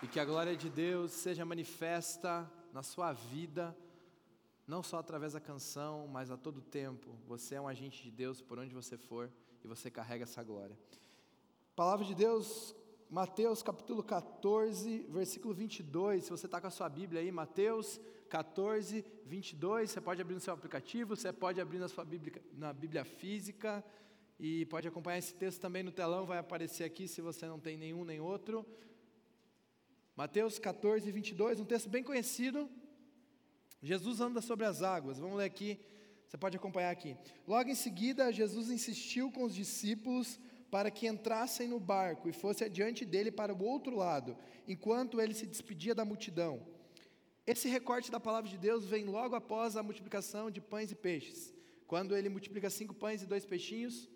e que a glória de Deus seja manifesta na sua vida, não só através da canção, mas a todo tempo. Você é um agente de Deus por onde você for e você carrega essa glória. Palavra de Deus, Mateus capítulo 14, versículo 22. Se você está com a sua Bíblia aí, Mateus 14, 22. Você pode abrir no seu aplicativo, você pode abrir na sua Bíblia, na Bíblia física e pode acompanhar esse texto também no telão, vai aparecer aqui se você não tem nenhum nem outro. Mateus 14, 22, um texto bem conhecido. Jesus anda sobre as águas. Vamos ler aqui, você pode acompanhar aqui. Logo em seguida, Jesus insistiu com os discípulos para que entrassem no barco e fosse adiante dele para o outro lado, enquanto ele se despedia da multidão. Esse recorte da palavra de Deus vem logo após a multiplicação de pães e peixes, quando ele multiplica cinco pães e dois peixinhos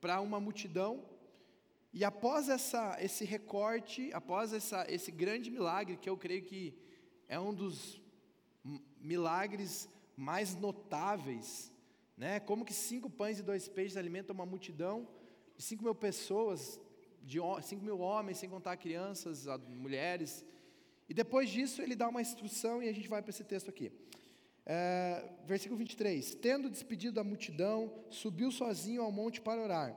para uma multidão. E após essa, esse recorte, após essa, esse grande milagre, que eu creio que é um dos milagres mais notáveis, né? Como que cinco pães e dois peixes alimentam uma multidão de cinco mil pessoas, de cinco mil homens, sem contar crianças, mulheres. E depois disso ele dá uma instrução e a gente vai para esse texto aqui. É, versículo 23: Tendo despedido da multidão, subiu sozinho ao monte para orar.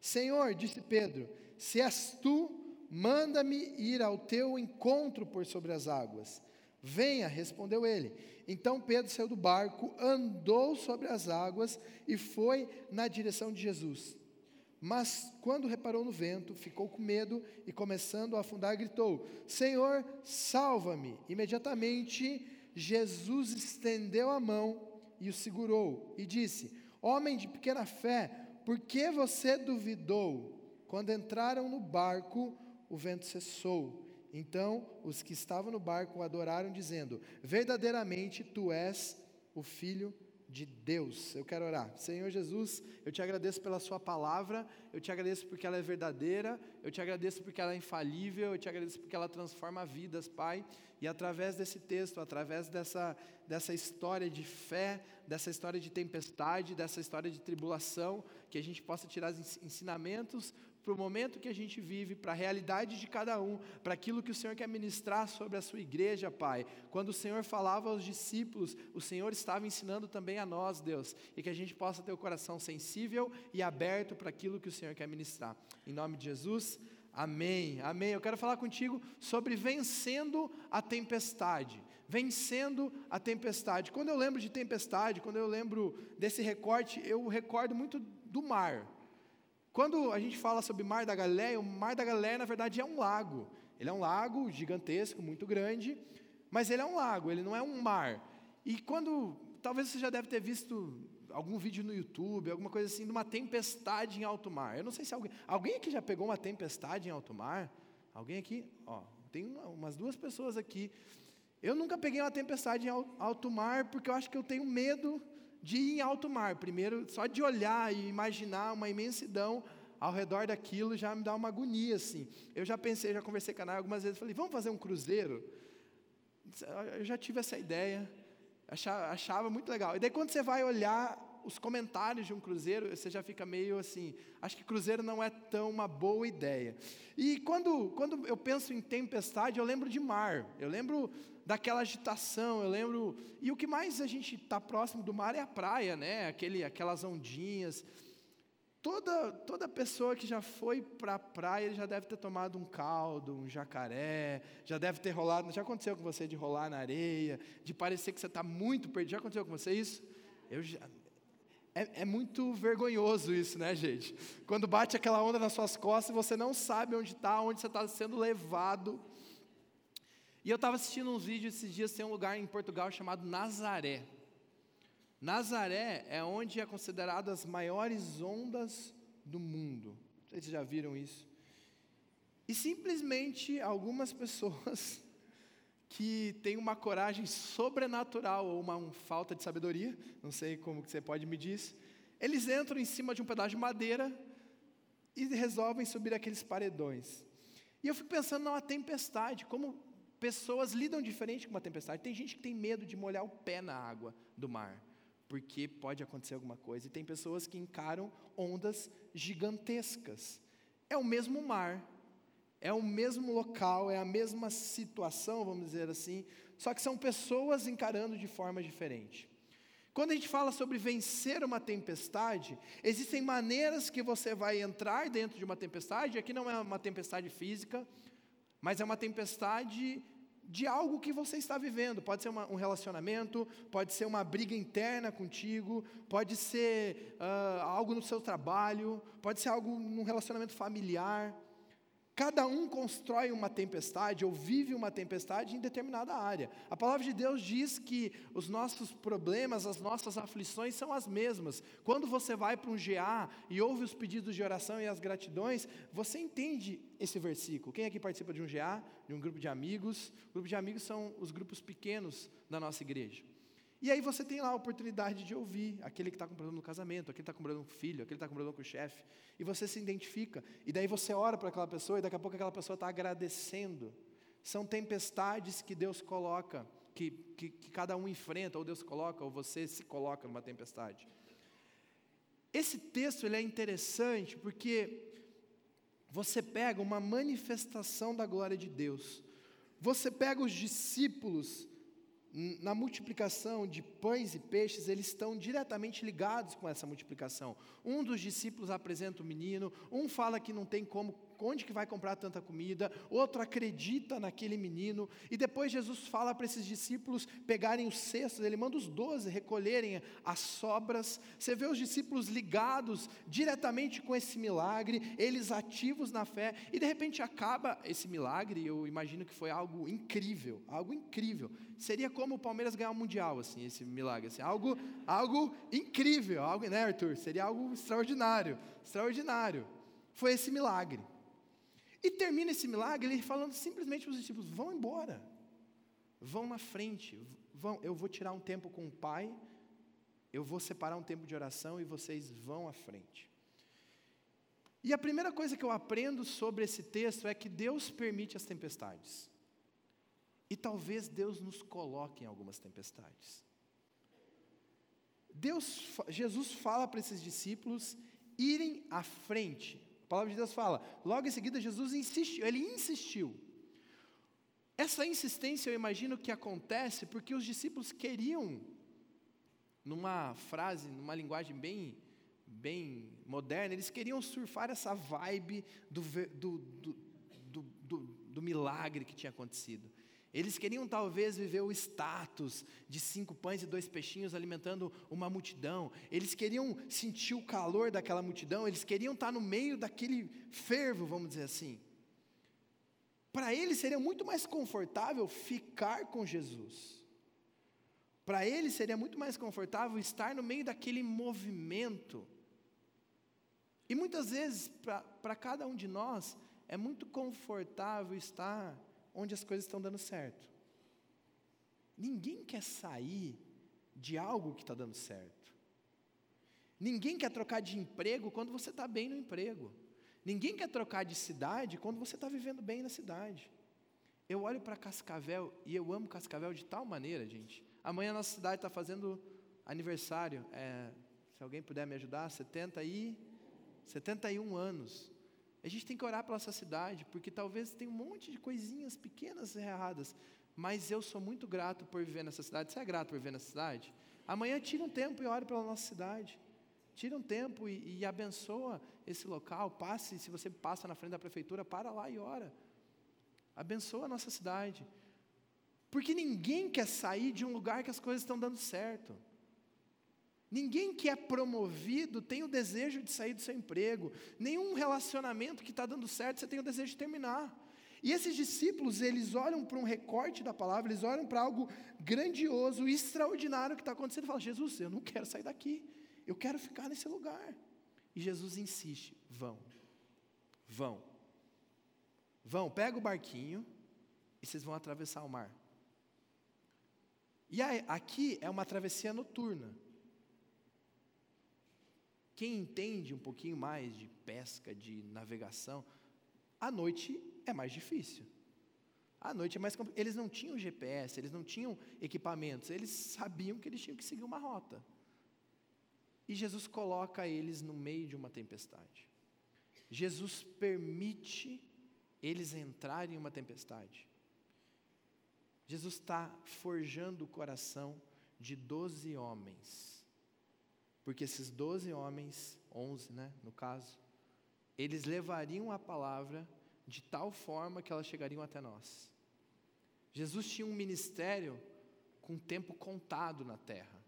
Senhor, disse Pedro, se és tu, manda-me ir ao teu encontro por sobre as águas. Venha, respondeu ele. Então Pedro saiu do barco, andou sobre as águas e foi na direção de Jesus. Mas quando reparou no vento, ficou com medo e, começando a afundar, gritou: Senhor, salva-me! Imediatamente Jesus estendeu a mão e o segurou e disse: Homem de pequena fé, por que você duvidou? Quando entraram no barco, o vento cessou. Então os que estavam no barco adoraram, dizendo: Verdadeiramente tu és o filho de de Deus. Eu quero orar. Senhor Jesus, eu te agradeço pela Sua palavra, eu te agradeço porque ela é verdadeira, eu te agradeço porque ela é infalível, eu te agradeço porque ela transforma vidas, Pai. E através desse texto, através dessa, dessa história de fé, dessa história de tempestade, dessa história de tribulação, que a gente possa tirar ensinamentos para o momento que a gente vive, para a realidade de cada um, para aquilo que o Senhor quer ministrar sobre a sua igreja, Pai. Quando o Senhor falava aos discípulos, o Senhor estava ensinando também a nós, Deus, e que a gente possa ter o coração sensível e aberto para aquilo que o Senhor quer ministrar. Em nome de Jesus. Amém, amém. Eu quero falar contigo sobre vencendo a tempestade. Vencendo a tempestade. Quando eu lembro de tempestade, quando eu lembro desse recorte, eu recordo muito do mar. Quando a gente fala sobre Mar da Galileia, o Mar da Galileia, na verdade, é um lago. Ele é um lago gigantesco, muito grande, mas ele é um lago, ele não é um mar. E quando, talvez você já deve ter visto algum vídeo no YouTube, alguma coisa assim, de uma tempestade em alto mar. Eu não sei se alguém, alguém aqui já pegou uma tempestade em alto mar? Alguém aqui? Ó, tem umas duas pessoas aqui. Eu nunca peguei uma tempestade em alto mar porque eu acho que eu tenho medo de ir em alto mar. Primeiro, só de olhar e imaginar uma imensidão ao redor daquilo já me dá uma agonia, assim. Eu já pensei, já conversei com a Nai algumas vezes, falei, vamos fazer um cruzeiro? Eu já tive essa ideia, achava, achava muito legal. E daí quando você vai olhar os comentários de um cruzeiro, você já fica meio assim, acho que cruzeiro não é tão uma boa ideia. E quando, quando eu penso em tempestade, eu lembro de mar, eu lembro daquela agitação, eu lembro. E o que mais a gente está próximo do mar é a praia, né? Aquele, aquelas ondinhas. Toda, toda pessoa que já foi para a praia já deve ter tomado um caldo, um jacaré, já deve ter rolado. Já aconteceu com você de rolar na areia, de parecer que você está muito perdido? Já aconteceu com você isso? Eu já, é, é, muito vergonhoso isso, né, gente? Quando bate aquela onda nas suas costas e você não sabe onde está, onde você está sendo levado. E eu estava assistindo uns vídeos esses dias, tem um lugar em Portugal chamado Nazaré. Nazaré é onde é considerado as maiores ondas do mundo. Vocês já viram isso. E simplesmente algumas pessoas que têm uma coragem sobrenatural ou uma, uma falta de sabedoria, não sei como que você pode medir isso, eles entram em cima de um pedaço de madeira e resolvem subir aqueles paredões. E eu fico pensando numa tempestade, como pessoas lidam diferente com uma tempestade. Tem gente que tem medo de molhar o pé na água do mar, porque pode acontecer alguma coisa. E tem pessoas que encaram ondas gigantescas. É o mesmo mar, é o mesmo local, é a mesma situação, vamos dizer assim, só que são pessoas encarando de forma diferente. Quando a gente fala sobre vencer uma tempestade, existem maneiras que você vai entrar dentro de uma tempestade. Aqui não é uma tempestade física, mas é uma tempestade de algo que você está vivendo. Pode ser uma, um relacionamento, pode ser uma briga interna contigo, pode ser uh, algo no seu trabalho, pode ser algo num relacionamento familiar. Cada um constrói uma tempestade ou vive uma tempestade em determinada área. A palavra de Deus diz que os nossos problemas, as nossas aflições são as mesmas. Quando você vai para um GA e ouve os pedidos de oração e as gratidões, você entende esse versículo. Quem aqui participa de um GA, de um grupo de amigos? Grupo de amigos são os grupos pequenos da nossa igreja. E aí você tem lá a oportunidade de ouvir aquele que está com problema no casamento, aquele que está com problema com o filho, aquele que está com problema com o chefe, e você se identifica, e daí você ora para aquela pessoa, e daqui a pouco aquela pessoa está agradecendo. São tempestades que Deus coloca, que, que, que cada um enfrenta, ou Deus coloca, ou você se coloca numa tempestade. Esse texto ele é interessante porque você pega uma manifestação da glória de Deus, você pega os discípulos, na multiplicação de pães e peixes, eles estão diretamente ligados com essa multiplicação. Um dos discípulos apresenta o menino, um fala que não tem como onde que vai comprar tanta comida, outro acredita naquele menino, e depois Jesus fala para esses discípulos pegarem os cestos, ele manda os doze recolherem as sobras, você vê os discípulos ligados diretamente com esse milagre, eles ativos na fé, e de repente acaba esse milagre, eu imagino que foi algo incrível, algo incrível, seria como o Palmeiras ganhar o Mundial, assim, esse milagre, assim, algo, algo incrível, algo, né Arthur, seria algo extraordinário, extraordinário, foi esse milagre, e termina esse milagre ele falando simplesmente para os discípulos: vão embora, vão na frente, vão, eu vou tirar um tempo com o Pai, eu vou separar um tempo de oração e vocês vão à frente. E a primeira coisa que eu aprendo sobre esse texto é que Deus permite as tempestades. E talvez Deus nos coloque em algumas tempestades. Deus, Jesus fala para esses discípulos irem à frente, a palavra de Deus fala. Logo em seguida, Jesus insistiu, ele insistiu. Essa insistência eu imagino que acontece porque os discípulos queriam, numa frase, numa linguagem bem, bem moderna, eles queriam surfar essa vibe do, do, do, do, do milagre que tinha acontecido. Eles queriam talvez viver o status de cinco pães e dois peixinhos alimentando uma multidão. Eles queriam sentir o calor daquela multidão. Eles queriam estar no meio daquele fervo, vamos dizer assim. Para eles seria muito mais confortável ficar com Jesus. Para eles seria muito mais confortável estar no meio daquele movimento. E muitas vezes, para cada um de nós, é muito confortável estar onde as coisas estão dando certo. Ninguém quer sair de algo que está dando certo. Ninguém quer trocar de emprego quando você está bem no emprego. Ninguém quer trocar de cidade quando você está vivendo bem na cidade. Eu olho para Cascavel e eu amo Cascavel de tal maneira, gente. Amanhã a nossa cidade está fazendo aniversário. É, se alguém puder me ajudar, 70 e 71 anos. A gente tem que orar pela nossa cidade, porque talvez tenha um monte de coisinhas pequenas erradas, mas eu sou muito grato por viver nessa cidade. Você é grato por viver nessa cidade? Amanhã tira um tempo e ore pela nossa cidade. Tira um tempo e, e abençoa esse local. Passe, se você passa na frente da prefeitura, para lá e ora. Abençoa a nossa cidade. Porque ninguém quer sair de um lugar que as coisas estão dando certo. Ninguém que é promovido tem o desejo de sair do seu emprego. Nenhum relacionamento que está dando certo você tem o desejo de terminar. E esses discípulos, eles olham para um recorte da palavra, eles olham para algo grandioso, extraordinário que está acontecendo e falam: Jesus, eu não quero sair daqui, eu quero ficar nesse lugar. E Jesus insiste: vão, vão, Vão, pega o barquinho e vocês vão atravessar o mar. E aí, aqui é uma travessia noturna. Quem entende um pouquinho mais de pesca, de navegação, à noite é mais difícil. À noite é mais complicado. Eles não tinham GPS, eles não tinham equipamentos, eles sabiam que eles tinham que seguir uma rota. E Jesus coloca eles no meio de uma tempestade. Jesus permite eles entrarem em uma tempestade. Jesus está forjando o coração de doze homens. Porque esses doze homens, onze, né, no caso, eles levariam a palavra de tal forma que elas chegariam até nós. Jesus tinha um ministério com tempo contado na terra.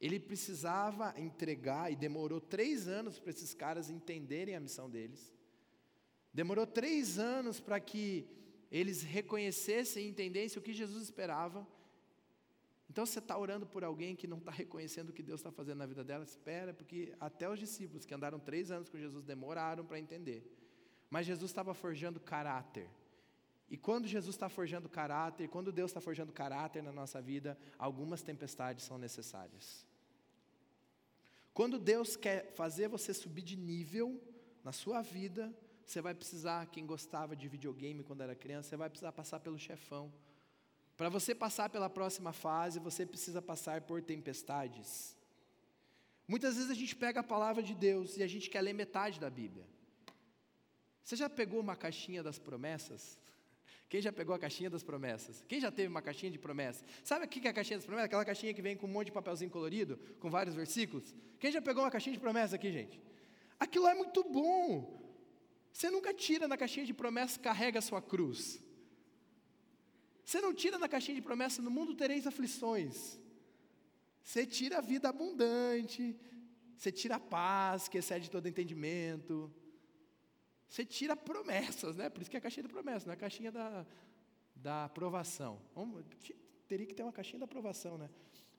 Ele precisava entregar, e demorou três anos para esses caras entenderem a missão deles. Demorou três anos para que eles reconhecessem e entendessem o que Jesus esperava. Então você está orando por alguém que não está reconhecendo o que Deus está fazendo na vida dela? Espera, porque até os discípulos que andaram três anos com Jesus demoraram para entender. Mas Jesus estava forjando caráter. E quando Jesus está forjando caráter, quando Deus está forjando caráter na nossa vida, algumas tempestades são necessárias. Quando Deus quer fazer você subir de nível na sua vida, você vai precisar, quem gostava de videogame quando era criança, você vai precisar passar pelo chefão. Para você passar pela próxima fase, você precisa passar por tempestades. Muitas vezes a gente pega a palavra de Deus e a gente quer ler metade da Bíblia. Você já pegou uma caixinha das promessas? Quem já pegou a caixinha das promessas? Quem já teve uma caixinha de promessas? Sabe o que é a caixinha das promessas? Aquela caixinha que vem com um monte de papelzinho colorido, com vários versículos? Quem já pegou uma caixinha de promessas aqui, gente? Aquilo é muito bom. Você nunca tira na caixinha de promessas, carrega a sua cruz. Você não tira na caixinha de promessas, no mundo tereis aflições. Você tira a vida abundante, você tira a paz que excede todo entendimento, você tira promessas, né? Por isso que é a caixinha da promessa, não é a caixinha da, da aprovação. Vamos, teria que ter uma caixinha da aprovação, né?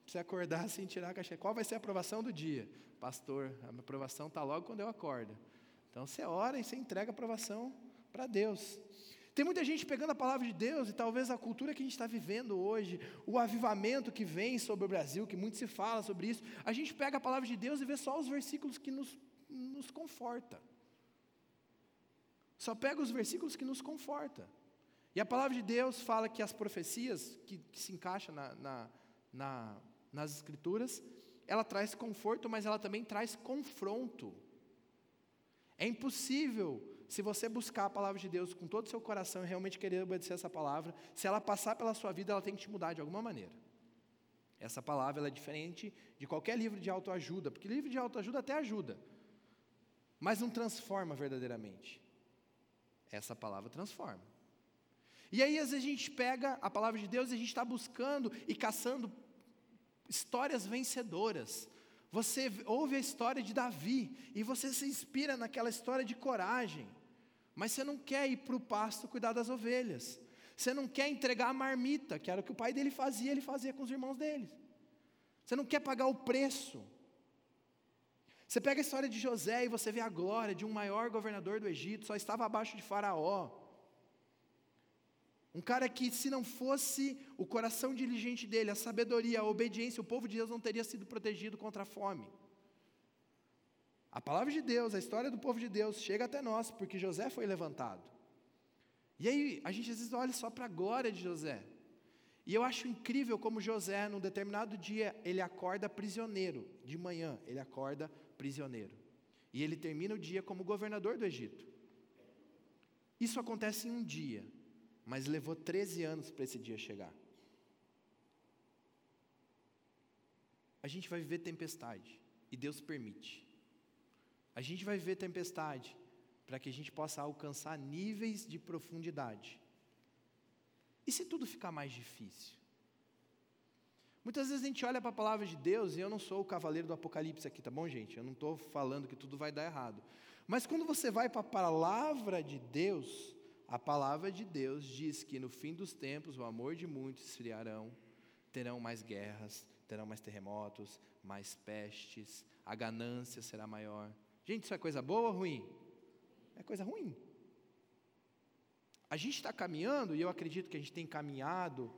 Você acordar sem tirar a caixinha. Qual vai ser a aprovação do dia? Pastor, a aprovação está logo quando eu acordo. Então você ora e você entrega a aprovação para Deus. Tem muita gente pegando a palavra de Deus e talvez a cultura que a gente está vivendo hoje, o avivamento que vem sobre o Brasil, que muito se fala sobre isso, a gente pega a palavra de Deus e vê só os versículos que nos, nos conforta. Só pega os versículos que nos conforta. E a palavra de Deus fala que as profecias que, que se encaixam na, na, na, nas escrituras, ela traz conforto, mas ela também traz confronto. É impossível, se você buscar a palavra de Deus com todo o seu coração e realmente querer obedecer essa palavra, se ela passar pela sua vida, ela tem que te mudar de alguma maneira. Essa palavra é diferente de qualquer livro de autoajuda, porque livro de autoajuda até ajuda, mas não transforma verdadeiramente. Essa palavra transforma. E aí, às vezes, a gente pega a palavra de Deus e a gente está buscando e caçando histórias vencedoras. Você ouve a história de Davi e você se inspira naquela história de coragem, mas você não quer ir para o pasto cuidar das ovelhas. Você não quer entregar a marmita, que era o que o pai dele fazia, ele fazia com os irmãos dele. Você não quer pagar o preço. Você pega a história de José e você vê a glória de um maior governador do Egito, só estava abaixo de Faraó. Um cara que, se não fosse o coração diligente dele, a sabedoria, a obediência, o povo de Deus não teria sido protegido contra a fome. A palavra de Deus, a história do povo de Deus chega até nós, porque José foi levantado. E aí, a gente às vezes olha só para a glória de José. E eu acho incrível como José, num determinado dia, ele acorda prisioneiro. De manhã, ele acorda prisioneiro. E ele termina o dia como governador do Egito. Isso acontece em um dia, mas levou 13 anos para esse dia chegar. A gente vai viver tempestade, e Deus permite. A gente vai viver tempestade para que a gente possa alcançar níveis de profundidade. E se tudo ficar mais difícil? Muitas vezes a gente olha para a palavra de Deus, e eu não sou o cavaleiro do Apocalipse aqui, tá bom, gente? Eu não estou falando que tudo vai dar errado. Mas quando você vai para a palavra de Deus, a palavra de Deus diz que no fim dos tempos o amor de muitos esfriarão, terão mais guerras, terão mais terremotos, mais pestes, a ganância será maior. Gente, isso é coisa boa ou ruim? É coisa ruim. a gente está caminhando, e eu acredito que a gente tem caminhado,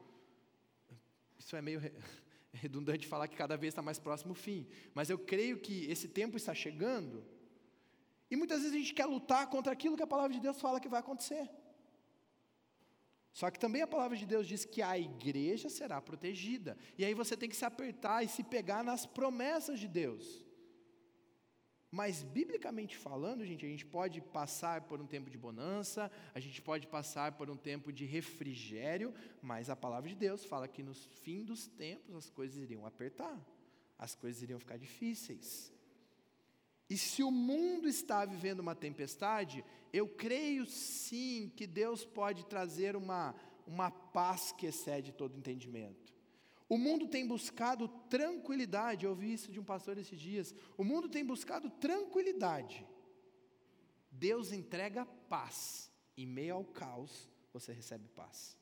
isso é meio redundante falar que cada vez está mais próximo o fim, mas eu creio que esse tempo está chegando, e muitas vezes a gente quer lutar contra aquilo que a palavra de Deus fala que vai acontecer. Só que também a palavra de Deus diz que a igreja será protegida. E aí você tem que se apertar e se pegar nas promessas de Deus. Mas, biblicamente falando, gente, a gente pode passar por um tempo de bonança, a gente pode passar por um tempo de refrigério, mas a palavra de Deus fala que no fim dos tempos as coisas iriam apertar, as coisas iriam ficar difíceis. E se o mundo está vivendo uma tempestade, eu creio sim que Deus pode trazer uma, uma paz que excede todo entendimento. O mundo tem buscado tranquilidade, eu ouvi isso de um pastor esses dias. O mundo tem buscado tranquilidade. Deus entrega paz. Em meio ao caos, você recebe paz.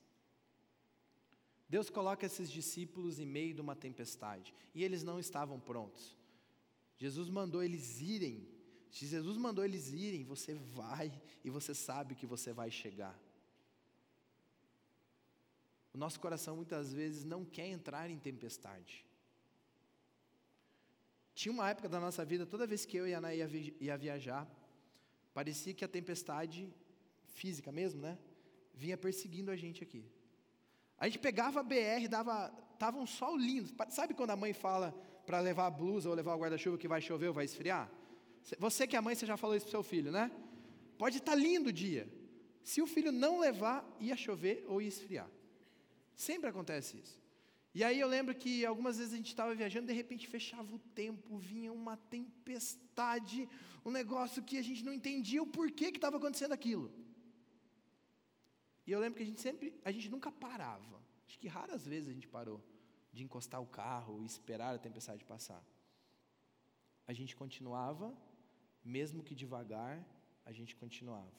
Deus coloca esses discípulos em meio de uma tempestade, e eles não estavam prontos. Jesus mandou eles irem. Se Jesus mandou eles irem, você vai e você sabe que você vai chegar. O nosso coração muitas vezes não quer entrar em tempestade. Tinha uma época da nossa vida, toda vez que eu e a Ana ia, ia viajar, parecia que a tempestade física mesmo, né? Vinha perseguindo a gente aqui. A gente pegava a BR, dava, tava um sol lindo. Sabe quando a mãe fala, para levar a blusa ou levar o guarda-chuva que vai chover ou vai esfriar? Você que é mãe, você já falou isso para seu filho, né? Pode estar tá lindo o dia. Se o filho não levar, ia chover ou ia esfriar. Sempre acontece isso. E aí eu lembro que algumas vezes a gente estava viajando, de repente fechava o tempo, vinha uma tempestade, um negócio que a gente não entendia o porquê que estava acontecendo aquilo. E eu lembro que a gente sempre, a gente nunca parava. Acho que raras vezes a gente parou de encostar o carro e esperar a tempestade passar. A gente continuava, mesmo que devagar, a gente continuava.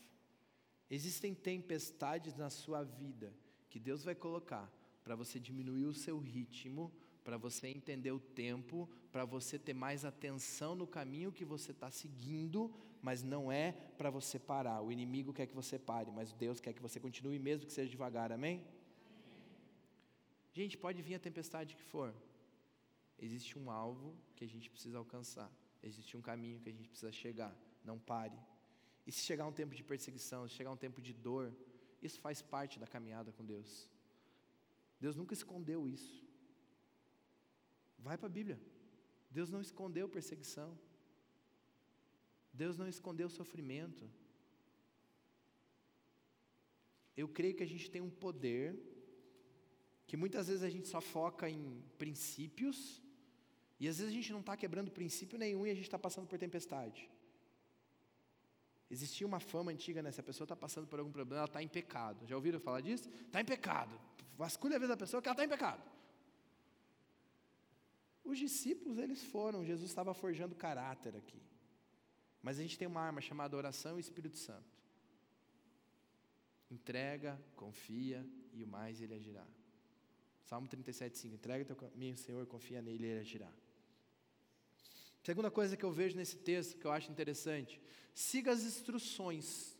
Existem tempestades na sua vida que Deus vai colocar para você diminuir o seu ritmo, para você entender o tempo, para você ter mais atenção no caminho que você está seguindo, mas não é para você parar. O inimigo quer que você pare, mas Deus quer que você continue, mesmo que seja devagar, amém? Gente, pode vir a tempestade que for. Existe um alvo que a gente precisa alcançar. Existe um caminho que a gente precisa chegar. Não pare. E se chegar um tempo de perseguição, se chegar um tempo de dor, isso faz parte da caminhada com Deus. Deus nunca escondeu isso. Vai para a Bíblia. Deus não escondeu perseguição. Deus não escondeu sofrimento. Eu creio que a gente tem um poder que muitas vezes a gente só foca em princípios, e às vezes a gente não está quebrando princípio nenhum e a gente está passando por tempestade. Existia uma fama antiga, né? Se a pessoa está passando por algum problema, ela está em pecado. Já ouviram falar disso? Está em pecado. Vasculha a vida da pessoa que ela está em pecado. Os discípulos, eles foram, Jesus estava forjando caráter aqui. Mas a gente tem uma arma chamada oração e Espírito Santo. Entrega, confia e o mais ele agirá. Salmo 37, 5. Entrega teu caminho, Senhor, confia nele e ele agirá. Segunda coisa que eu vejo nesse texto, que eu acho interessante, siga as instruções.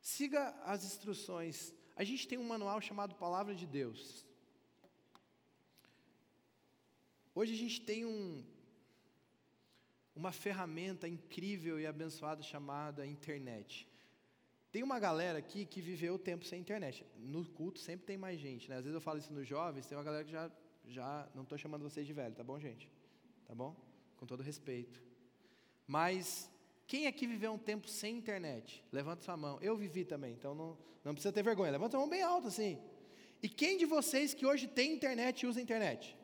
Siga as instruções. A gente tem um manual chamado Palavra de Deus. Hoje a gente tem um, uma ferramenta incrível e abençoada chamada internet. Tem uma galera aqui que viveu o tempo sem internet. No culto sempre tem mais gente, né? Às vezes eu falo isso nos jovens, tem uma galera que já, já não estou chamando vocês de velho, tá bom, gente? Tá bom? Com todo respeito. Mas quem aqui viveu um tempo sem internet? Levanta sua mão. Eu vivi também, então não, não precisa ter vergonha. Levanta a mão bem alta assim. E quem de vocês que hoje tem internet e usa internet?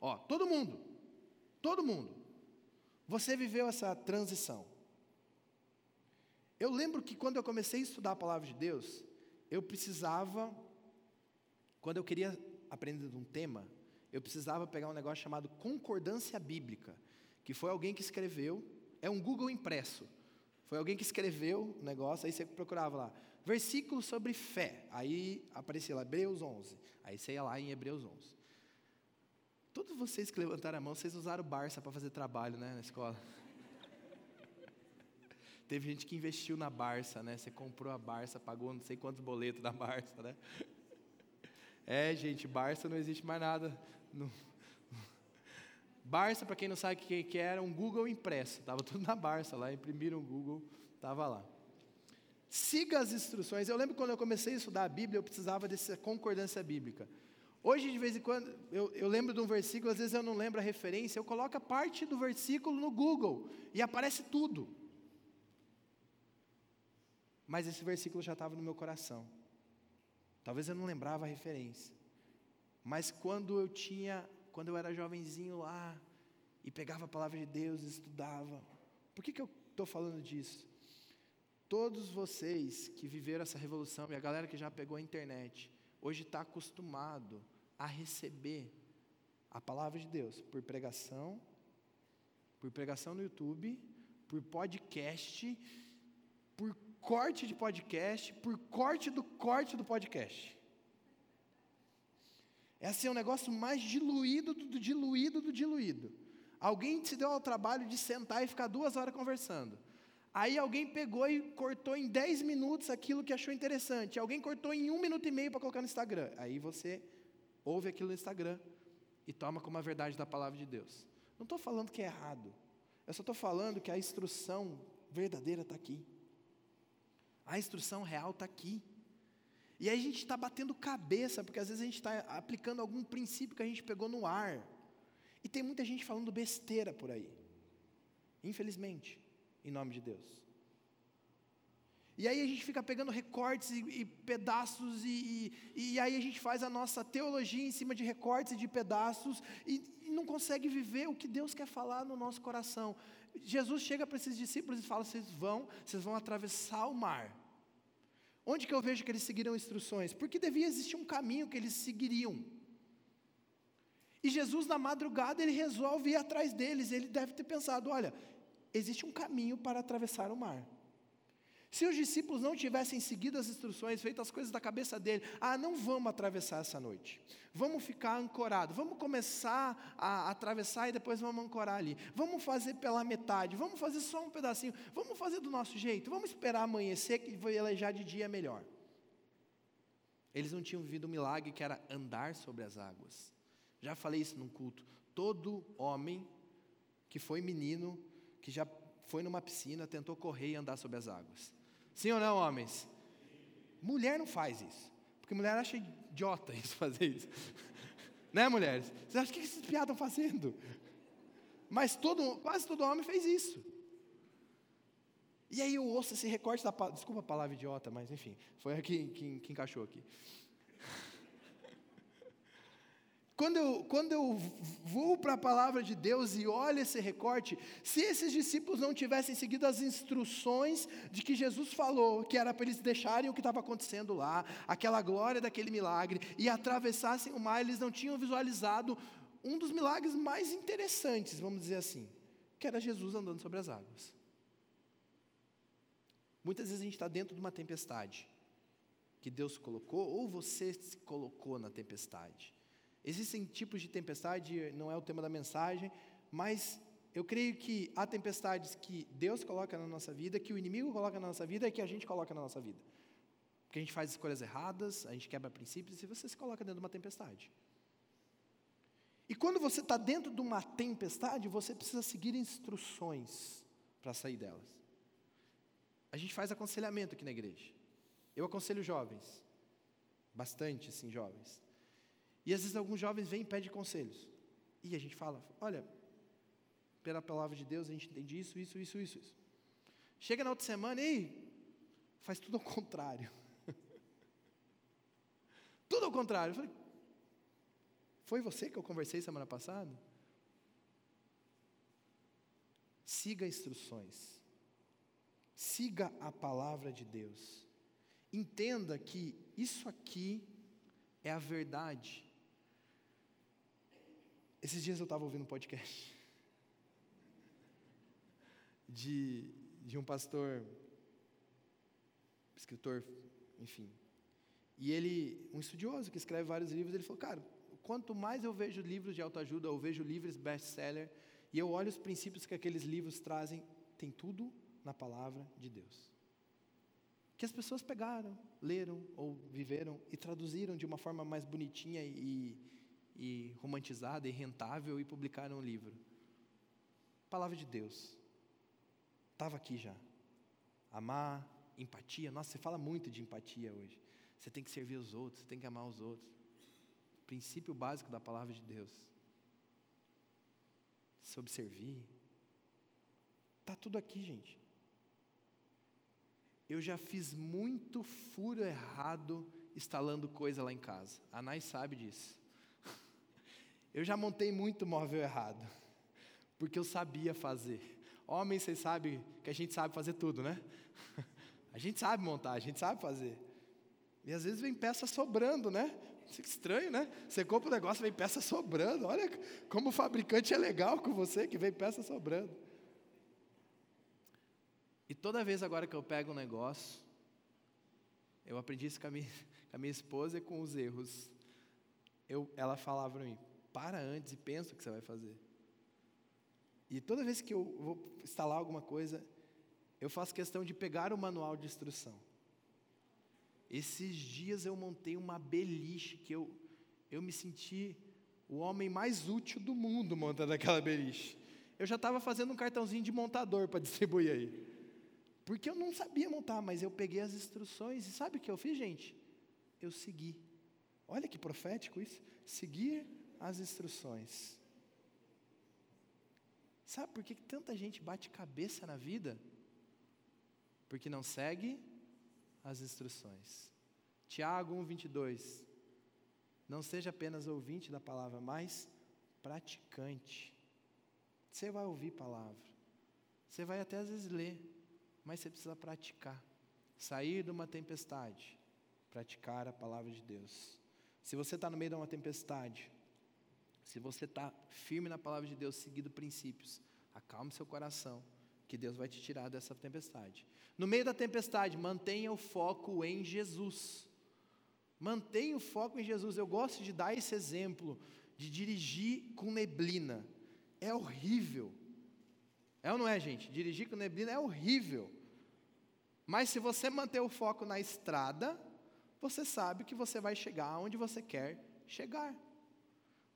Ó, todo mundo. Todo mundo. Você viveu essa transição. Eu lembro que quando eu comecei a estudar a palavra de Deus, eu precisava, quando eu queria aprender de um tema, eu precisava pegar um negócio chamado concordância bíblica, que foi alguém que escreveu, é um Google impresso. Foi alguém que escreveu o negócio, aí você procurava lá, versículo sobre fé. Aí aparecia lá, Hebreus 11. Aí você ia lá em Hebreus 11. Todos vocês que levantaram a mão, vocês usaram Barça para fazer trabalho, né, na escola. Teve gente que investiu na Barça, né? Você comprou a Barça, pagou não sei quantos boletos da Barça, né? É, gente, Barça não existe mais nada. Não. Barça, para quem não sabe o que, que era, um Google impresso. Estava tudo na Barça lá, imprimiram o Google, estava lá. Siga as instruções. Eu lembro quando eu comecei a estudar a Bíblia, eu precisava dessa concordância bíblica. Hoje, de vez em quando, eu, eu, lembro de um versículo, às vezes eu não lembro a referência, eu coloco a parte do versículo no Google e aparece tudo. Mas esse versículo já estava no meu coração. Talvez eu não lembrava a referência. Mas quando eu tinha, quando eu era jovenzinho lá, e pegava a palavra de Deus e estudava. Por que, que eu estou falando disso? Todos vocês que viveram essa revolução, e a galera que já pegou a internet, hoje está acostumado a receber a palavra de Deus por pregação, por pregação no YouTube, por podcast, por corte de podcast, por corte do corte do podcast. É assim, é um negócio mais diluído do, do diluído do diluído. Alguém se deu ao trabalho de sentar e ficar duas horas conversando. Aí alguém pegou e cortou em 10 minutos aquilo que achou interessante. Alguém cortou em um minuto e meio para colocar no Instagram. Aí você ouve aquilo no Instagram e toma como a verdade da palavra de Deus. Não estou falando que é errado. Eu só estou falando que a instrução verdadeira está aqui. A instrução real está aqui. E aí a gente está batendo cabeça, porque às vezes a gente está aplicando algum princípio que a gente pegou no ar. E tem muita gente falando besteira por aí. Infelizmente em nome de Deus. E aí a gente fica pegando recortes e, e pedaços, e, e, e, aí a gente faz a nossa teologia em cima de recortes e de pedaços, e, e não consegue viver o que Deus quer falar no nosso coração. Jesus chega para esses discípulos e fala: vocês vão, vocês vão atravessar o mar. Onde que eu vejo que eles seguiram instruções? Porque devia existir um caminho que eles seguiriam. E Jesus, na madrugada, ele resolve ir atrás deles. Ele deve ter pensado: olha, existe um caminho para atravessar o mar. Se os discípulos não tivessem seguido as instruções, feito as coisas da cabeça dele, ah, não vamos atravessar essa noite, vamos ficar ancorado, vamos começar a atravessar e depois vamos ancorar ali, vamos fazer pela metade, vamos fazer só um pedacinho, vamos fazer do nosso jeito, vamos esperar amanhecer que vai elejar de dia melhor. Eles não tinham vivido um milagre que era andar sobre as águas. Já falei isso num culto. Todo homem que foi menino que já foi numa piscina, tentou correr e andar sobre as águas. Sim ou não, homens? Mulher não faz isso. Porque mulher acha idiota isso fazer isso. né, mulheres? Vocês acham que esses piadas estão fazendo? Mas todo, quase todo homem fez isso. E aí eu ouço esse recorte da desculpa a palavra idiota, mas enfim, foi aqui que, que encaixou aqui. Quando eu, quando eu vou para a palavra de Deus e olho esse recorte, se esses discípulos não tivessem seguido as instruções de que Jesus falou, que era para eles deixarem o que estava acontecendo lá, aquela glória daquele milagre, e atravessassem o mar, eles não tinham visualizado um dos milagres mais interessantes, vamos dizer assim, que era Jesus andando sobre as águas. Muitas vezes a gente está dentro de uma tempestade que Deus colocou, ou você se colocou na tempestade. Existem tipos de tempestade, não é o tema da mensagem, mas eu creio que há tempestades que Deus coloca na nossa vida, que o inimigo coloca na nossa vida e que a gente coloca na nossa vida. Porque a gente faz escolhas erradas, a gente quebra princípios e você se coloca dentro de uma tempestade. E quando você está dentro de uma tempestade, você precisa seguir instruções para sair delas. A gente faz aconselhamento aqui na igreja. Eu aconselho jovens, bastante, sim, jovens. E às vezes alguns jovens vêm e pedem conselhos. E a gente fala: olha, pela palavra de Deus a gente entende isso, isso, isso, isso, isso. Chega na outra semana e faz tudo ao contrário. tudo ao contrário. Eu falei, foi você que eu conversei semana passada? Siga instruções. Siga a palavra de Deus. Entenda que isso aqui é a verdade esses dias eu estava ouvindo um podcast de, de um pastor, escritor, enfim. E ele, um estudioso que escreve vários livros, ele falou: Cara, quanto mais eu vejo livros de autoajuda, eu vejo livros best-seller, e eu olho os princípios que aqueles livros trazem, tem tudo na palavra de Deus. Que as pessoas pegaram, leram ou viveram e traduziram de uma forma mais bonitinha e, e romantizada e rentável e publicaram um livro. Palavra de Deus. Estava aqui já. Amar, empatia. Nossa, você fala muito de empatia hoje. Você tem que servir os outros, você tem que amar os outros. Princípio básico da palavra de Deus. Sobre servir. Está tudo aqui, gente. Eu já fiz muito furo errado instalando coisa lá em casa. A Nai sabe disso. Eu já montei muito móvel errado, porque eu sabia fazer. Homens, vocês sabem que a gente sabe fazer tudo, né? A gente sabe montar, a gente sabe fazer. E às vezes vem peça sobrando, né? Fica estranho, né? Você compra um negócio, vem peça sobrando. Olha como o fabricante é legal com você, que vem peça sobrando. E toda vez agora que eu pego um negócio, eu aprendi isso com a minha, com a minha esposa e com os erros. Eu, ela falava para mim: para antes e pensa o que você vai fazer. E toda vez que eu vou instalar alguma coisa, eu faço questão de pegar o manual de instrução. Esses dias eu montei uma beliche que eu, eu me senti o homem mais útil do mundo montando aquela beliche. Eu já estava fazendo um cartãozinho de montador para distribuir aí. Porque eu não sabia montar, mas eu peguei as instruções e sabe o que eu fiz, gente? Eu segui. Olha que profético isso. Seguir as instruções. Sabe por que tanta gente bate cabeça na vida? Porque não segue as instruções. Tiago 1:22. Não seja apenas ouvinte da palavra, mas praticante. Você vai ouvir palavra. Você vai até às vezes ler, mas você precisa praticar. Sair de uma tempestade, praticar a palavra de Deus. Se você está no meio de uma tempestade, se você está firme na palavra de Deus, seguindo princípios, acalme seu coração, que Deus vai te tirar dessa tempestade. No meio da tempestade, mantenha o foco em Jesus. Mantenha o foco em Jesus. Eu gosto de dar esse exemplo de dirigir com neblina. É horrível. É ou não é, gente? Dirigir com neblina é horrível. Mas se você manter o foco na estrada, você sabe que você vai chegar onde você quer chegar.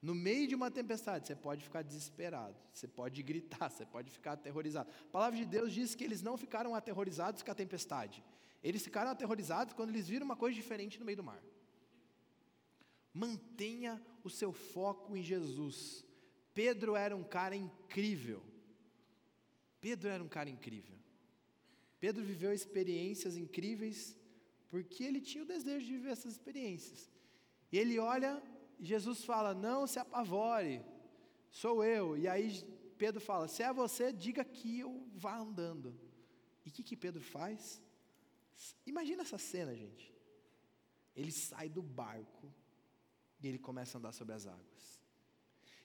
No meio de uma tempestade, você pode ficar desesperado, você pode gritar, você pode ficar aterrorizado. A palavra de Deus diz que eles não ficaram aterrorizados com a tempestade. Eles ficaram aterrorizados quando eles viram uma coisa diferente no meio do mar. Mantenha o seu foco em Jesus. Pedro era um cara incrível. Pedro era um cara incrível. Pedro viveu experiências incríveis porque ele tinha o desejo de viver essas experiências. E ele olha, Jesus fala: Não se apavore, sou eu. E aí Pedro fala: Se é você, diga que eu vá andando. E o que, que Pedro faz? Imagina essa cena, gente. Ele sai do barco e ele começa a andar sobre as águas.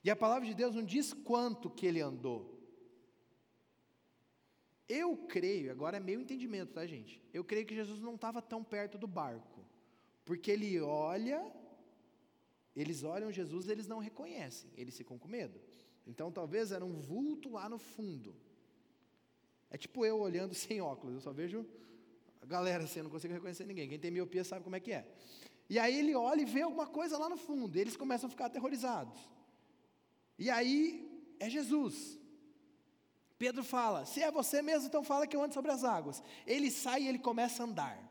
E a palavra de Deus não diz quanto que ele andou. Eu creio, agora é meu entendimento, tá, gente? Eu creio que Jesus não estava tão perto do barco, porque ele olha, eles olham Jesus e eles não reconhecem, eles ficam com medo. Então talvez era um vulto lá no fundo. É tipo eu olhando sem óculos, eu só vejo a galera assim, eu não consigo reconhecer ninguém. Quem tem miopia sabe como é que é. E aí ele olha e vê alguma coisa lá no fundo, e eles começam a ficar aterrorizados. E aí é Jesus. Pedro fala: Se é você mesmo, então fala que eu ando sobre as águas. Ele sai e ele começa a andar.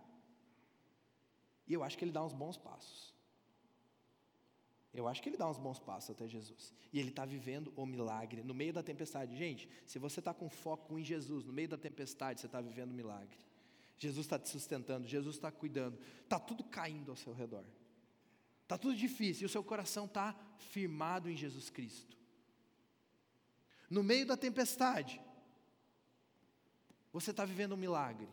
E eu acho que ele dá uns bons passos. Eu acho que ele dá uns bons passos até Jesus. E ele está vivendo o milagre no meio da tempestade. Gente, se você está com foco em Jesus, no meio da tempestade, você está vivendo o milagre. Jesus está te sustentando, Jesus está cuidando. Está tudo caindo ao seu redor. Está tudo difícil e o seu coração está firmado em Jesus Cristo no meio da tempestade, você está vivendo um milagre.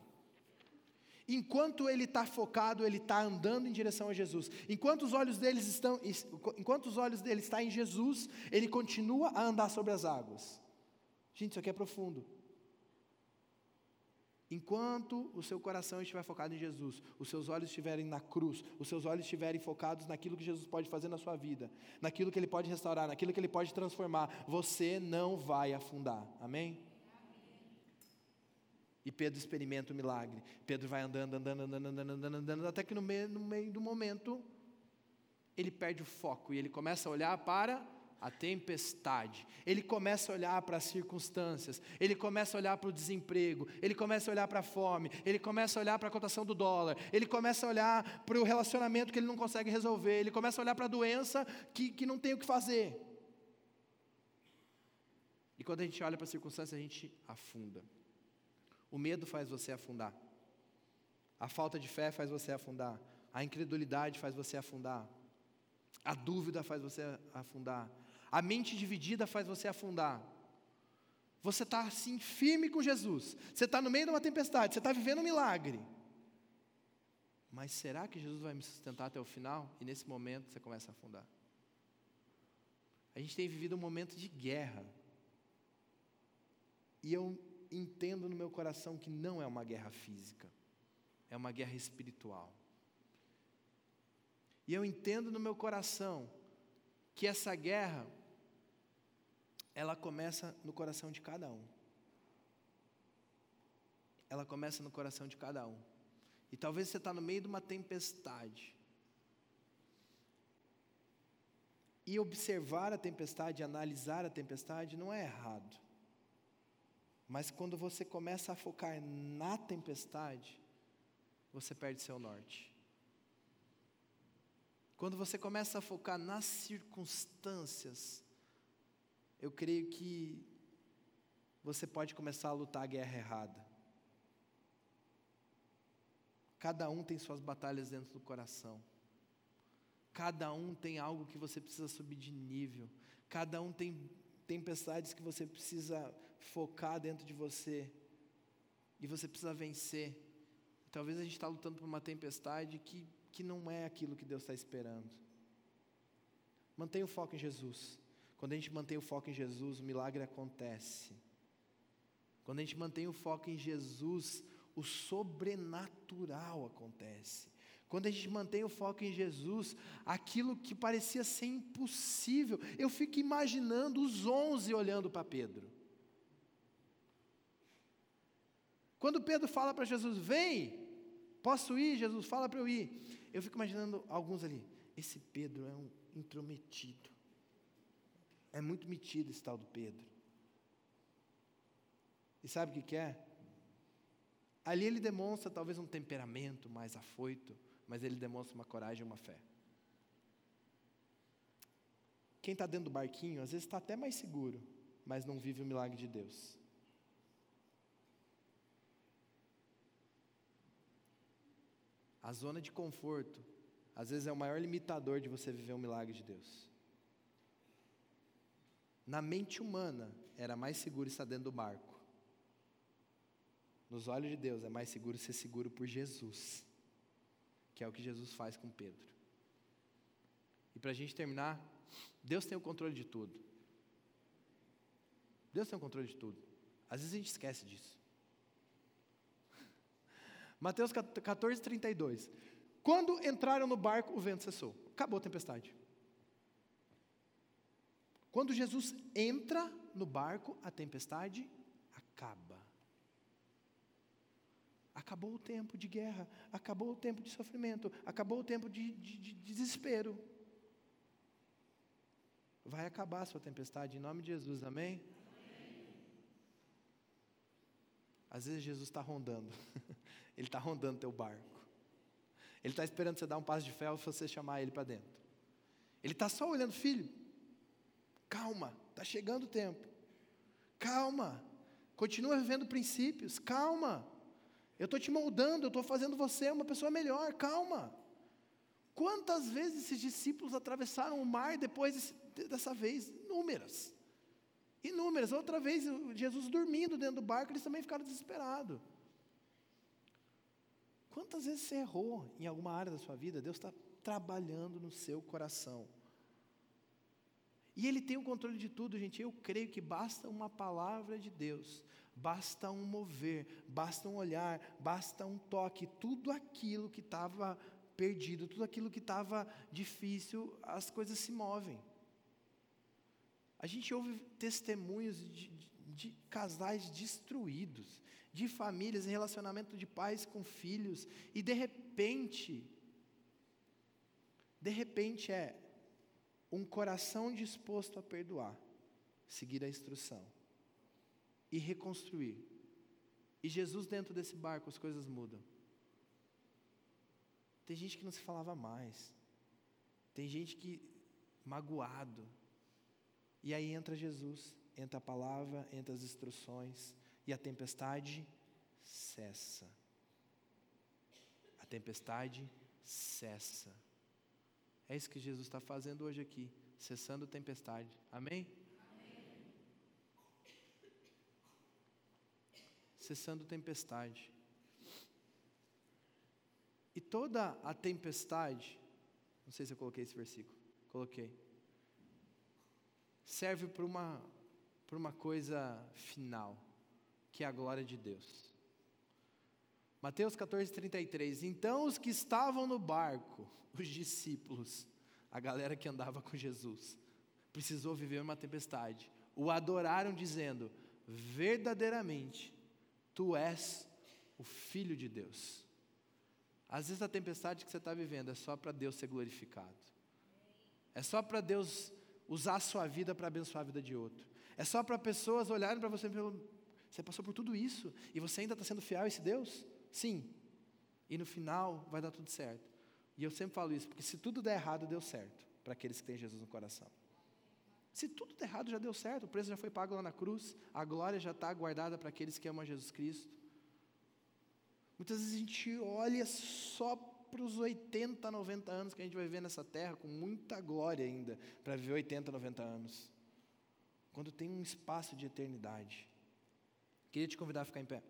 Enquanto ele está focado, ele está andando em direção a Jesus. Enquanto os olhos deles estão, enquanto os olhos dele estão em Jesus, ele continua a andar sobre as águas. Gente, isso aqui é profundo. Enquanto o seu coração estiver focado em Jesus, os seus olhos estiverem na cruz, os seus olhos estiverem focados naquilo que Jesus pode fazer na sua vida, naquilo que Ele pode restaurar, naquilo que Ele pode transformar, você não vai afundar. Amém? E Pedro experimenta o milagre. Pedro vai andando, andando, andando, andando, andando, andando, até que no meio, no meio do momento ele perde o foco e ele começa a olhar para a tempestade. Ele começa a olhar para as circunstâncias, ele começa a olhar para o desemprego, ele começa a olhar para a fome, ele começa a olhar para a cotação do dólar, ele começa a olhar para o relacionamento que ele não consegue resolver, ele começa a olhar para a doença que, que não tem o que fazer. E quando a gente olha para as circunstâncias, a gente afunda. O medo faz você afundar. A falta de fé faz você afundar. A incredulidade faz você afundar. A dúvida faz você afundar. A mente dividida faz você afundar. Você está assim, firme com Jesus. Você está no meio de uma tempestade. Você está vivendo um milagre. Mas será que Jesus vai me sustentar até o final? E nesse momento você começa a afundar. A gente tem vivido um momento de guerra. E eu entendo no meu coração que não é uma guerra física, é uma guerra espiritual. E eu entendo no meu coração que essa guerra, ela começa no coração de cada um. Ela começa no coração de cada um. E talvez você está no meio de uma tempestade. E observar a tempestade, analisar a tempestade, não é errado. Mas quando você começa a focar na tempestade, você perde seu norte. Quando você começa a focar nas circunstâncias, eu creio que você pode começar a lutar a guerra errada. Cada um tem suas batalhas dentro do coração. Cada um tem algo que você precisa subir de nível. Cada um tem tempestades que você precisa focar dentro de você e você precisa vencer. Talvez a gente está lutando por uma tempestade que, que não é aquilo que Deus está esperando. Mantenha o foco em Jesus. Quando a gente mantém o foco em Jesus, o milagre acontece. Quando a gente mantém o foco em Jesus, o sobrenatural acontece. Quando a gente mantém o foco em Jesus, aquilo que parecia ser impossível, eu fico imaginando os onze olhando para Pedro. Quando Pedro fala para Jesus, vem, posso ir? Jesus fala para eu ir. Eu fico imaginando alguns ali. Esse Pedro é um intrometido. É muito metido esse tal do Pedro. E sabe o que, que é? Ali ele demonstra talvez um temperamento mais afoito, mas ele demonstra uma coragem e uma fé. Quem está dentro do barquinho, às vezes está até mais seguro, mas não vive o milagre de Deus. A zona de conforto, às vezes, é o maior limitador de você viver o milagre de Deus. Na mente humana, era mais seguro estar dentro do barco. Nos olhos de Deus, é mais seguro ser seguro por Jesus que é o que Jesus faz com Pedro. E para a gente terminar, Deus tem o controle de tudo. Deus tem o controle de tudo. Às vezes a gente esquece disso. Mateus 14, 32. Quando entraram no barco, o vento cessou. Acabou a tempestade. Quando Jesus entra no barco, a tempestade acaba. Acabou o tempo de guerra, acabou o tempo de sofrimento, acabou o tempo de, de, de desespero. Vai acabar a sua tempestade em nome de Jesus, amém? Às vezes Jesus está rondando, Ele está rondando teu barco. Ele está esperando você dar um passo de fé ou você chamar Ele para dentro. Ele está só olhando, filho, calma, está chegando o tempo. Calma, continua vivendo princípios, calma. Eu estou te moldando, eu estou fazendo você uma pessoa melhor, calma. Quantas vezes esses discípulos atravessaram o mar depois dessa vez? Inúmeras. Inúmeras. Outra vez, Jesus dormindo dentro do barco, eles também ficaram desesperados. Quantas vezes você errou em alguma área da sua vida? Deus está trabalhando no seu coração. E Ele tem o controle de tudo, gente. Eu creio que basta uma palavra de Deus basta um mover, basta um olhar, basta um toque, tudo aquilo que estava perdido, tudo aquilo que estava difícil, as coisas se movem. A gente ouve testemunhos de, de casais destruídos, de famílias em relacionamento de pais com filhos, e de repente, de repente é um coração disposto a perdoar, seguir a instrução e reconstruir. E Jesus dentro desse barco, as coisas mudam. Tem gente que não se falava mais. Tem gente que magoado. E aí entra Jesus, entra a palavra, entra as instruções e a tempestade cessa. A tempestade cessa. É isso que Jesus está fazendo hoje aqui, cessando a tempestade. Amém? Amém. Cessando a tempestade. E toda a tempestade, não sei se eu coloquei esse versículo, coloquei, serve para uma, para uma coisa final, que é a glória de Deus. Mateus 14, 33. Então os que estavam no barco, os discípulos, a galera que andava com Jesus, precisou viver uma tempestade. O adoraram dizendo: verdadeiramente, tu és o Filho de Deus. Às vezes a tempestade que você está vivendo é só para Deus ser glorificado. É só para Deus usar a sua vida para abençoar a vida de outro. É só para pessoas olharem para você e falar, você passou por tudo isso e você ainda está sendo fiel a esse Deus? Sim. E no final vai dar tudo certo. E eu sempre falo isso, porque se tudo der errado, deu certo para aqueles que têm Jesus no coração. Se tudo der errado, já deu certo, o preço já foi pago lá na cruz, a glória já está guardada para aqueles que amam Jesus Cristo. Muitas vezes a gente olha só para os 80, 90 anos que a gente vai viver nessa terra, com muita glória ainda, para viver 80, 90 anos. Quando tem um espaço de eternidade. Queria te convidar a ficar em pé.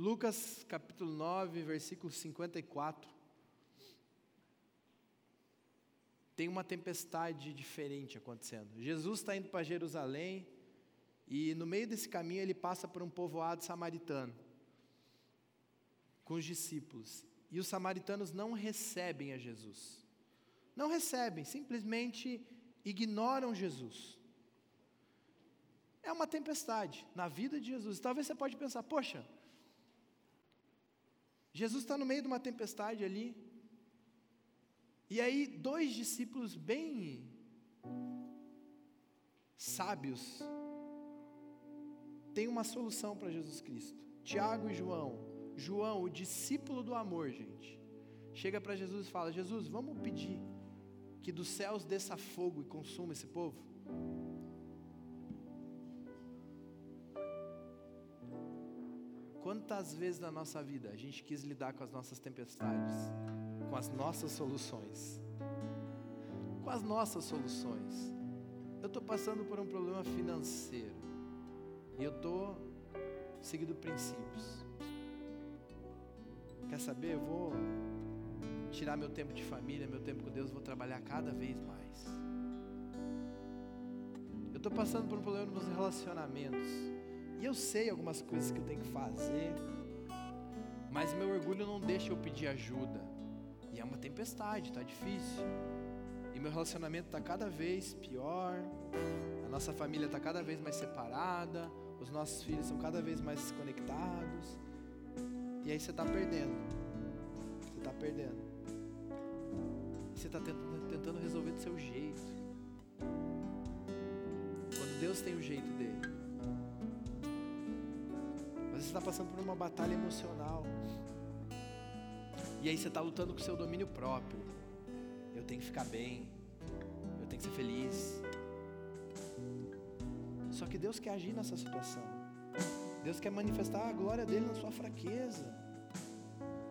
Lucas capítulo 9, versículo 54. Tem uma tempestade diferente acontecendo. Jesus está indo para Jerusalém e no meio desse caminho ele passa por um povoado samaritano com os discípulos. E os samaritanos não recebem a Jesus. Não recebem, simplesmente ignoram Jesus. É uma tempestade na vida de Jesus. Talvez você pode pensar, poxa, Jesus está no meio de uma tempestade ali. E aí, dois discípulos bem sábios têm uma solução para Jesus Cristo. Tiago e João. João, o discípulo do amor, gente. Chega para Jesus e fala: Jesus, vamos pedir que dos céus desça fogo e consuma esse povo? Quantas vezes na nossa vida a gente quis lidar com as nossas tempestades, com as nossas soluções? Com as nossas soluções. Eu estou passando por um problema financeiro e eu estou seguindo princípios. Quer saber? Eu vou tirar meu tempo de família, meu tempo com Deus, vou trabalhar cada vez mais. Eu estou passando por um problema nos relacionamentos. E eu sei algumas coisas que eu tenho que fazer, mas meu orgulho não deixa eu pedir ajuda. E é uma tempestade, está difícil. E meu relacionamento está cada vez pior, a nossa família está cada vez mais separada, os nossos filhos são cada vez mais desconectados. E aí você está perdendo. Você está perdendo. Você está tentando, tentando resolver do seu jeito. Quando Deus tem o jeito dele está passando por uma batalha emocional. E aí você está lutando com o seu domínio próprio. Eu tenho que ficar bem. Eu tenho que ser feliz. Só que Deus quer agir nessa situação. Deus quer manifestar a glória dele na sua fraqueza.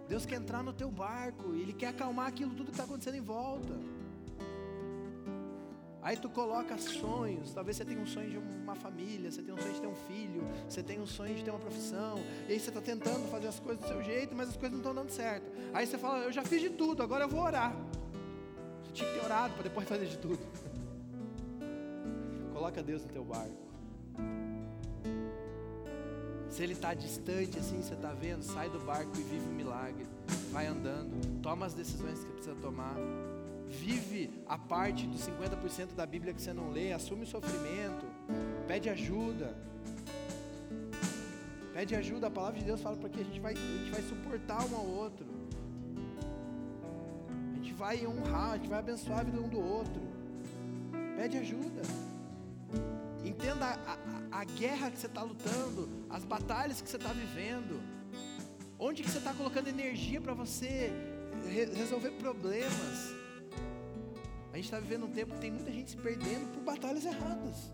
Deus quer entrar no teu barco. Ele quer acalmar aquilo tudo que está acontecendo em volta. Aí tu coloca sonhos, talvez você tenha um sonho de uma família, você tem um sonho de ter um filho, você tem um sonho de ter uma profissão, e aí você está tentando fazer as coisas do seu jeito, mas as coisas não estão dando certo. Aí você fala, eu já fiz de tudo, agora eu vou orar. Você tinha que ter orado para depois fazer de tudo. Coloca Deus no teu barco. Se ele está distante, assim, você está vendo, sai do barco e vive um milagre. Vai andando, toma as decisões que precisa tomar. Vive a parte dos 50% da Bíblia que você não lê, assume o sofrimento, pede ajuda. Pede ajuda, a palavra de Deus fala para que a gente vai, a gente vai suportar um ao outro. A gente vai honrar, a gente vai abençoar a vida um do outro. Pede ajuda. Entenda a, a, a guerra que você está lutando, as batalhas que você está vivendo. Onde que você está colocando energia para você re resolver problemas? Gente está vivendo um tempo que tem muita gente se perdendo por batalhas erradas.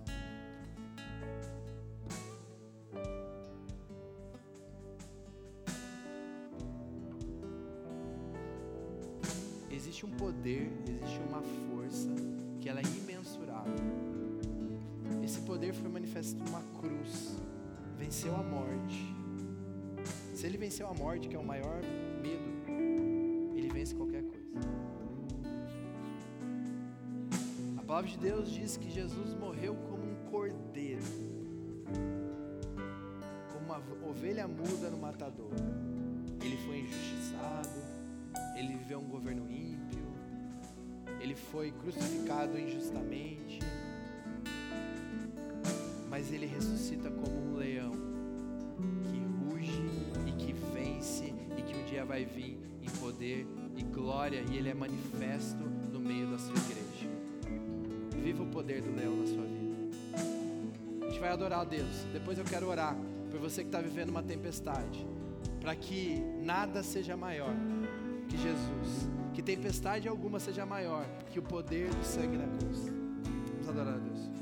Existe um poder, existe uma força que ela é imensurável. Esse poder foi manifesto numa cruz, venceu a morte. Se ele venceu a morte, que é o maior medo, palavra de Deus diz que Jesus morreu como um cordeiro, como uma ovelha muda no matador. Ele foi injustiçado, ele viveu um governo ímpio, ele foi crucificado injustamente, mas ele ressuscita como um leão que ruge e que vence e que um dia vai vir em poder e glória e ele é manifesto no meio da sua. O poder do leão na sua vida. A gente vai adorar a Deus. Depois eu quero orar por você que está vivendo uma tempestade, para que nada seja maior que Jesus, que tempestade alguma seja maior que o poder do sangue na cruz. Vamos adorar a Deus.